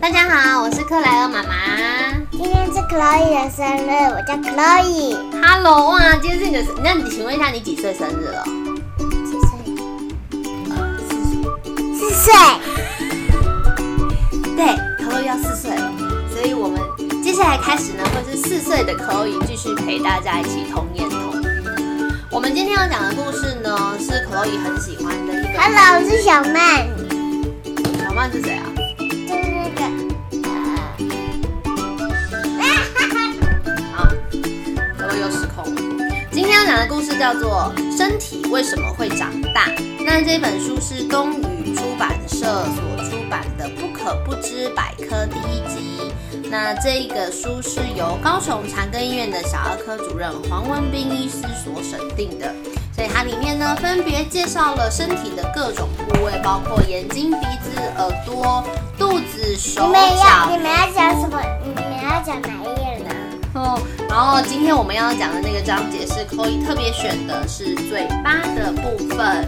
大家好，我是克莱尔妈妈。今天是 Chloe 的生日，我叫 Chloe。Hello，哇，今天是你的生，那你请问一下，你几岁生日了？几岁？四岁。对，克洛伊要四岁了，所以我们接下来开始呢，会是四岁的克洛伊继续陪大家一起童年童语。我们今天要讲的故事呢，是克洛伊很喜欢的一个。Hello，我是小曼，小曼是谁啊？讲的故事叫做《身体为什么会长大》。那这本书是东宇出版社所出版的《不可不知百科》第一集。那这个书是由高雄长庚医院的小儿科主任黄文斌医师所审定的，所以它里面呢分别介绍了身体的各种部位，包括眼睛、鼻子、耳朵、肚子、你手们要脚你。们要讲什么？你们要讲哪一页呢？哦，然后今天我们要讲的那个章节是 Chloe 特别选的是嘴巴的部分，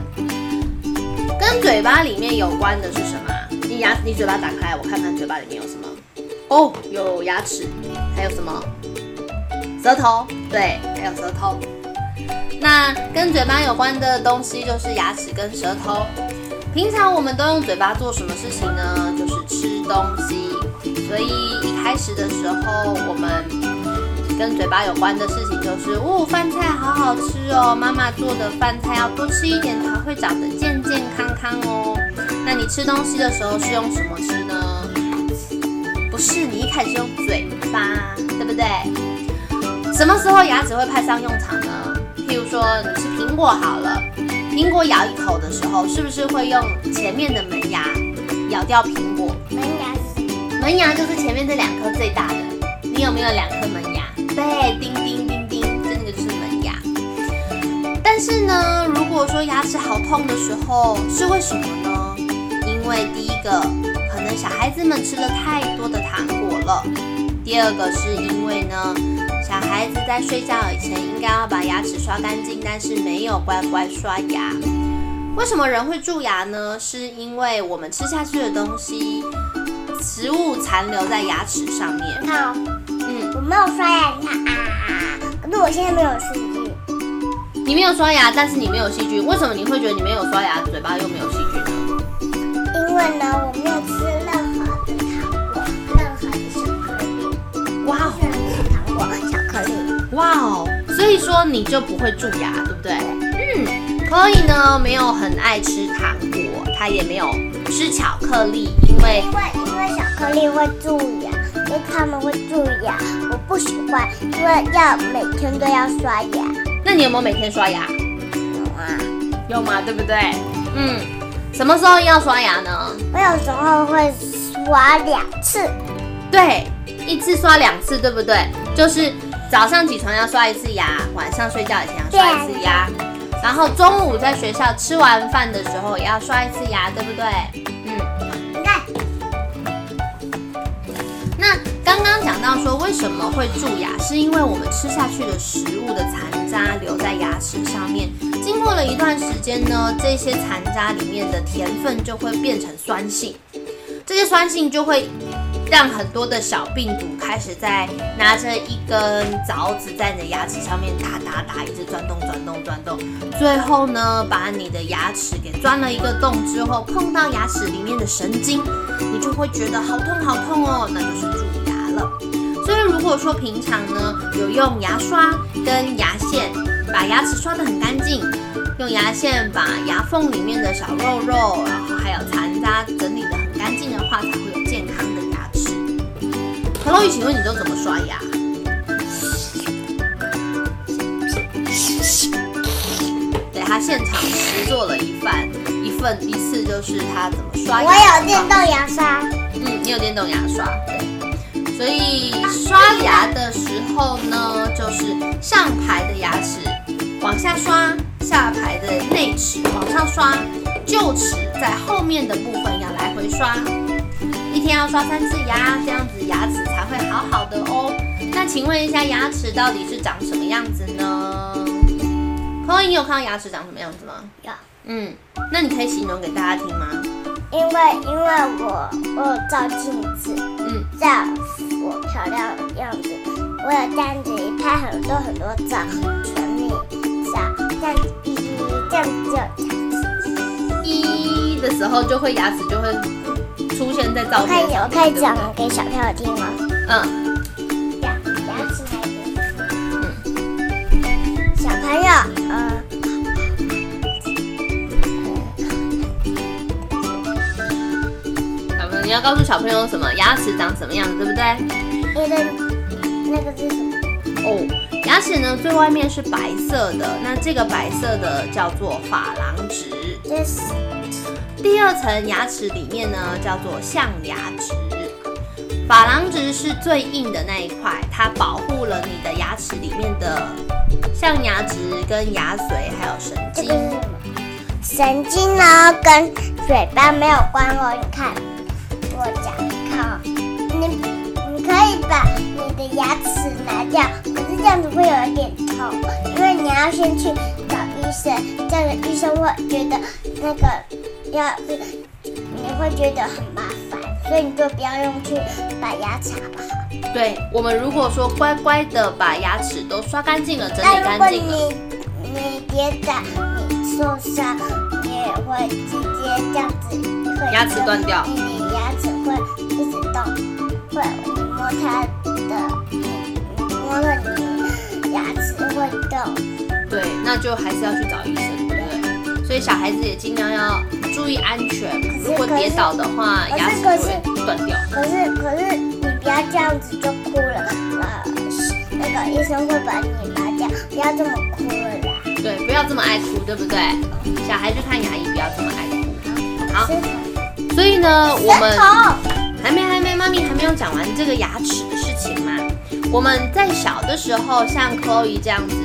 跟嘴巴里面有关的是什么啊？你牙，你嘴巴打开，我看看嘴巴里面有什么。哦，有牙齿，还有什么？舌头，对，还有舌头。那跟嘴巴有关的东西就是牙齿跟舌头。平常我们都用嘴巴做什么事情呢？就是吃东西。所以一开始的时候，我们跟嘴巴有关的事情就是，哦，饭菜好好吃哦，妈妈做的饭菜要多吃一点，才会长得健健康康哦。那你吃东西的时候是用什么吃呢？不是，你一开始用嘴巴，对不对？什么时候牙齿会派上用场呢？譬如说你吃苹果好了，苹果咬一口的时候，是不是会用前面的门牙咬掉苹果？门牙门牙就是前面这两颗最大的，你有没有两颗门对，叮叮叮叮，这那个就是门牙。但是呢，如果说牙齿好痛的时候，是为什么呢？因为第一个，可能小孩子们吃了太多的糖果了；第二个是因为呢，小孩子在睡觉以前应该要把牙齿刷干净，但是没有乖乖刷牙。为什么人会蛀牙呢？是因为我们吃下去的东西，食物残留在牙齿上面。没有刷牙，你看啊啊，可是我现在没有细菌，你没有刷牙，但是你没有细菌，为什么你会觉得你没有刷牙，嘴巴又没有细菌呢？因为呢我没有吃任何的糖果，任何的巧克力，哇不喜欢吃糖果、巧克力。哇哦，所以说你就不会蛀牙，对不对？嗯，所以呢没有很爱吃糖果，他也没有吃巧克力，因为因为因为巧克力会蛀牙，因为他们会蛀牙，我不喜欢，因为要每天都要刷牙。那你有没有每天刷牙？有啊，有嘛，对不对？嗯，什么时候要刷牙呢？我有时候会刷两次，对，一次刷两次，对不对？就是早上起床要刷一次牙，晚上睡觉以前要刷一次牙，然后中午在学校吃完饭的时候也要刷一次牙，对不对？到说为什么会蛀牙，是因为我们吃下去的食物的残渣留在牙齿上面，经过了一段时间呢，这些残渣里面的甜分就会变成酸性，这些酸性就会让很多的小病毒开始在拿着一根凿子在你的牙齿上面打打打，一直钻洞钻洞钻洞，最后呢，把你的牙齿给钻了一个洞之后，碰到牙齿里面的神经，你就会觉得好痛好痛哦，那就是蛀牙。所以如果说平常呢有用牙刷跟牙线把牙齿刷得很干净，用牙线把牙缝里面的小肉肉，然后还有残渣整理得很干净的话，才会有健康的牙齿。何洛宇，请问你都怎么刷牙？对他现场实做了一番一份一次，就是他怎么刷牙。我有电动牙刷，嗯，你有电动牙刷，对。所以刷牙的时候呢，就是上排的牙齿往下刷，下排的内齿往上刷，臼齿在后面的部分要来回刷。一天要刷三次牙，这样子牙齿才会好好的哦。那请问一下，牙齿到底是长什么样子呢？可以，你有看到牙齿长什么样子吗？有嗯，那你可以形容给大家听吗？因为因为我我有照镜子，嗯，照我漂亮的样子，我有这样子拍很多很多照，全面照，这样子一这样子就有牙齿。一的时候就会牙齿就会出现在照片上面。我可以讲给小朋友听吗？嗯，要告诉小朋友什么？牙齿长什么样子，对不对？那个那个是什么？哦，牙齿呢最外面是白色的，那这个白色的叫做珐琅质。Yes. 第二层牙齿里面呢叫做象牙质。珐琅质是最硬的那一块，它保护了你的牙齿里面的象牙质跟牙髓还有神经这个。是什么？神经呢跟嘴巴没有关哦。你看，我讲，你你你可以把你的牙齿拿掉，可是这样子会有一点痛，因为你要先去找医生，这样的医生会觉得那个要是你会觉得很麻烦，所以你就不要用去把牙齿好不好？对我们如果说乖乖的把牙齿都刷干净了、整理但如果干净了，你你跌倒，你受伤，你也会直接这样子会牙齿断掉牙齿会一直动，会你摸它的，你你摸了你牙齿会动。对，那就还是要去找医生，对不对？所以小孩子也尽量要注意安全。如果跌倒的话，牙齿就会断掉。可是可是你不要这样子就哭了，呃，那个医生会把你拔掉，不要这么哭了啦。对，不要这么爱哭，对不对？小孩去看牙医，不要这么爱哭。好所以呢，我们，还没还没，妈咪还没有讲完这个牙齿的事情嘛。我们在小的时候，像 Chloe 这样子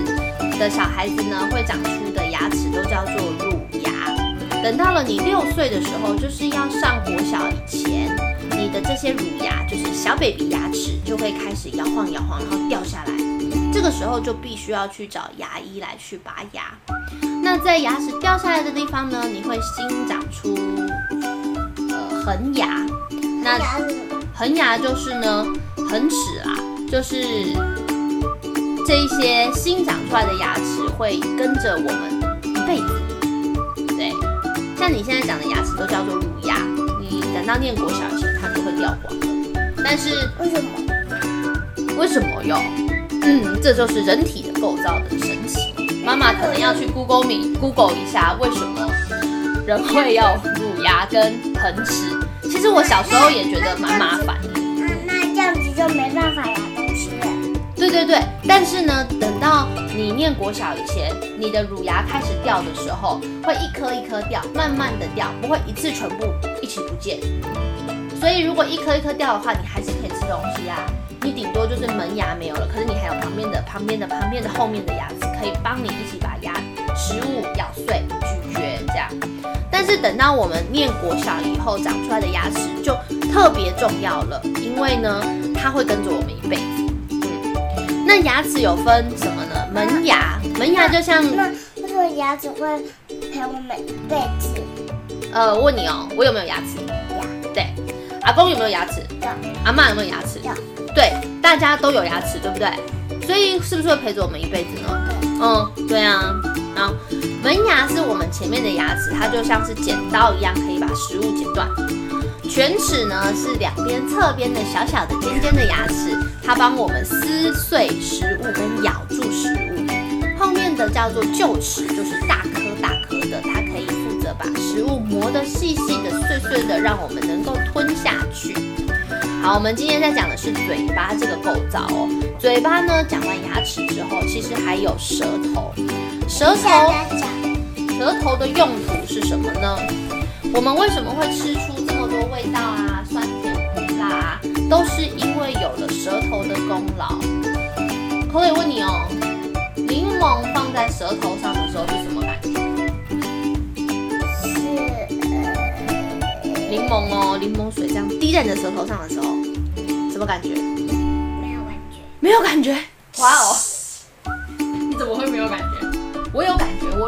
的小孩子呢，会长出的牙齿都叫做乳牙。等到了你六岁的时候，就是要上国小以前，你的这些乳牙，就是小 baby 牙齿，就会开始摇晃摇晃，然后掉下来。这个时候就必须要去找牙医来去拔牙。那在牙齿掉下来的地方呢，你会新长出呃恒牙。那？恒牙就是呢，恒齿啦，就是这一些新长出来的牙齿会跟着我们一辈子。对，像你现在长的牙齿都叫做乳牙，你等到念国小前它就会掉光了。但是为什么？为什么哟？嗯，这就是人体的构造的神奇。妈妈可能要去 Google 米 Google 一下，为什么人会要乳牙跟恒齿？其实我小时候也觉得蛮麻烦的。那那这样子就没办法咬东西。对对对，但是呢，等到你念国小以前，你的乳牙开始掉的时候，会一颗一颗掉，慢慢的掉，不会一次全部一起不见。所以如果一颗一颗掉的话，你还是可以吃东西啊。你顶多就是门牙没有了，可是你还有旁边的、旁边的、旁边的后面的牙齿可以帮你一起把牙食物咬碎、咀嚼这样。但是等到我们念国小以后长出来的牙齿就特别重要了，因为呢，它会跟着我们一辈子。嗯，那牙齿有分什么呢？门牙，门牙就像那为什么牙齿会陪我们一辈子？呃，我问你哦，我有没有牙齿？有对，阿公有没有牙齿？有阿妈有没有牙齿？有对，大家都有牙齿，对不对？所以是不是会陪着我们一辈子呢？嗯，对啊。啊，门牙是我们前面的牙齿，它就像是剪刀一样，可以把食物剪断。犬齿呢是两边侧边的小小的尖尖的牙齿，它帮我们撕碎食物跟咬住食物。后面的叫做臼齿，就是大颗大颗的，它可以负责把食物磨得细细的、碎碎的，让我们能够吞下去。好，我们今天在讲的是嘴巴这个构造哦。嘴巴呢，讲完牙齿之后，其实还有舌头。舌头，舌头的用途是什么呢？我们为什么会吃出这么多味道啊？酸甜苦辣啊，都是因为有了舌头的功劳。可以问你哦，柠檬放在舌头上的时候是什么感觉？是呃柠檬哦，柠檬水这样滴在你的舌头上的时候，什么感觉？没有感觉。没有感觉。哇哦，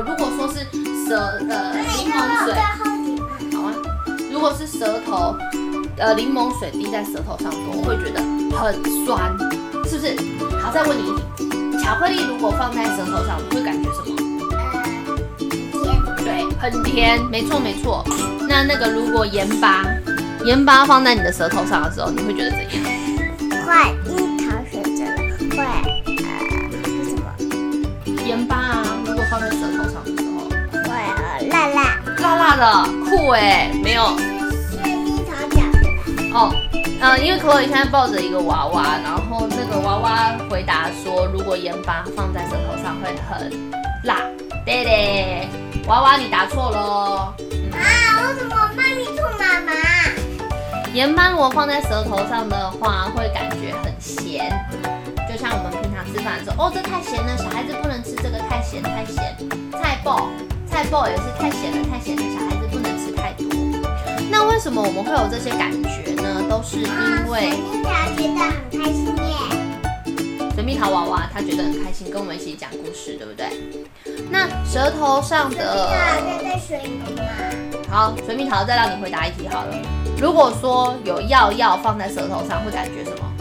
如果说是舌呃柠檬水，好啊。如果是舌头，呃，柠檬水滴在舌头上我会觉得很酸，是不是？好，再问你一题，巧克力如果放在舌头上，你会感觉什么？呃，甜，对，很甜，没错没错。那那个如果盐巴，盐巴放在你的舌头上的时候，你会觉得怎样？会樱桃水真的，会呃是什么？盐巴啊，放在舌头上的时候，辣辣。辣辣的，酷哎，没有是樱桃讲的。哦。呃，因为可伟现在抱着一个娃娃，然后那个娃娃回答说，如果盐巴放在舌头上会很辣。对对，娃娃你答错喽。啊，我怎么妈咪兔妈妈？盐巴如果放在舌头上的话，会感觉很咸，就像我们平常吃饭的时候，哦，这太咸了，小孩子不能吃这个，太咸太咸。菜爆，菜爆也是太咸了，太咸了，小孩子不能吃太多。那为什么我们会有这些感觉呢？都是因为蜜桃觉得很开心耶。水蜜桃娃娃他觉得很开心，跟我们一起讲故事，对不对？那舌头上的，在在水里吗？好，水蜜桃再让你回答一题好了。如果说有药药放在舌头上，会感觉什么？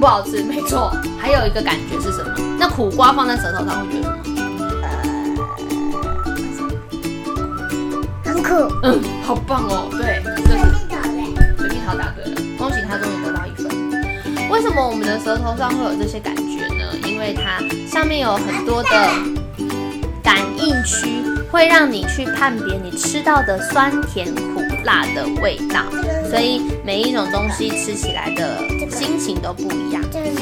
呃，不好吃。没错。还有一个感觉是什么？那苦瓜放在舌头上会觉得什么？很苦。嗯，好棒哦。对，这是蜜桃答对了，恭喜他终于得到一分。为什么我们的舌头上会有这些感觉呢？因为它上面有很多的感应区，会让你去判别你吃到的酸甜苦辣的味道，所以每一种东西吃起来的心情都不一样。这个是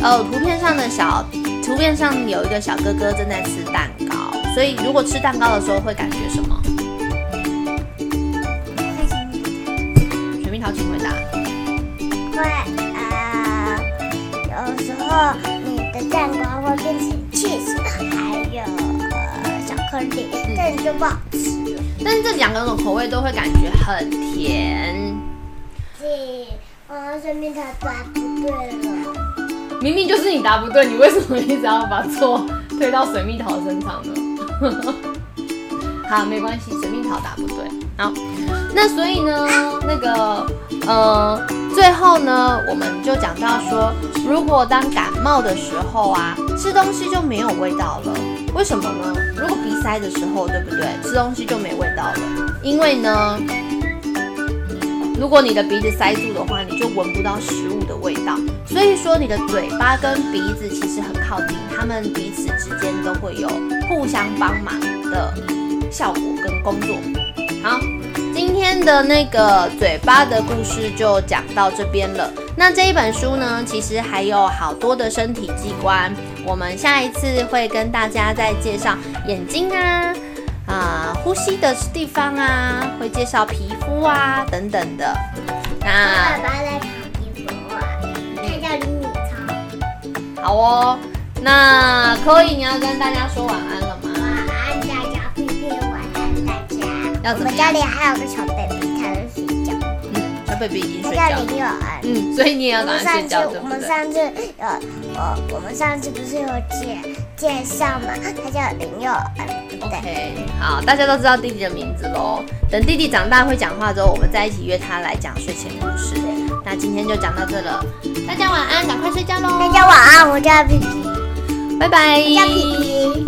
哦，图片上的小图片上有一个小哥哥正在吃蛋糕，所以如果吃蛋糕的时候会感觉什么？水蜜桃，请回答。会呃，有时候你的蛋糕会变成 cheese，还有呃巧克力，这样就不好吃。但是这两个种口味都会感觉很甜，这呃水蜜桃答不对了。明明就是你答不对，你为什么一直要把错推到水蜜桃身上呢？好，没关系，水蜜桃答不对。好，那所以呢，那个呃，最后呢，我们就讲到说，如果当感冒的时候啊，吃东西就没有味道了。为什么呢？如果鼻塞的时候，对不对？吃东西就没味道了，因为呢，如果你的鼻子塞住的话，你就闻不到食物的味道。所以说，你的嘴巴跟鼻子其实很靠近，它们彼此之间都会有互相帮忙的效果跟工作。好，今天的那个嘴巴的故事就讲到这边了。那这一本书呢，其实还有好多的身体器官，我们下一次会跟大家再介绍眼睛啊。啊，呼吸的地方啊，会介绍皮肤啊等等的。我那爸爸在烤衣服啊，他叫厘米超。好哦，那可以你要跟大家说晚安了吗？晚安，大家，晚安，大家。要怎么我们家里还有个小 baby，他在睡觉，嗯，小 baby 已经他叫睡觉了。林有恩。嗯，所以你也要我赶们上次快睡觉，对我们？上次有我，我们上次不是有介介绍嘛？他叫林佑恩？OK，好，大家都知道弟弟的名字喽。等弟弟长大会讲话之后，我们再一起约他来讲睡前故事。那今天就讲到这了，大家晚安，赶快睡觉喽，大家晚安，我叫皮皮，拜拜，叫皮皮。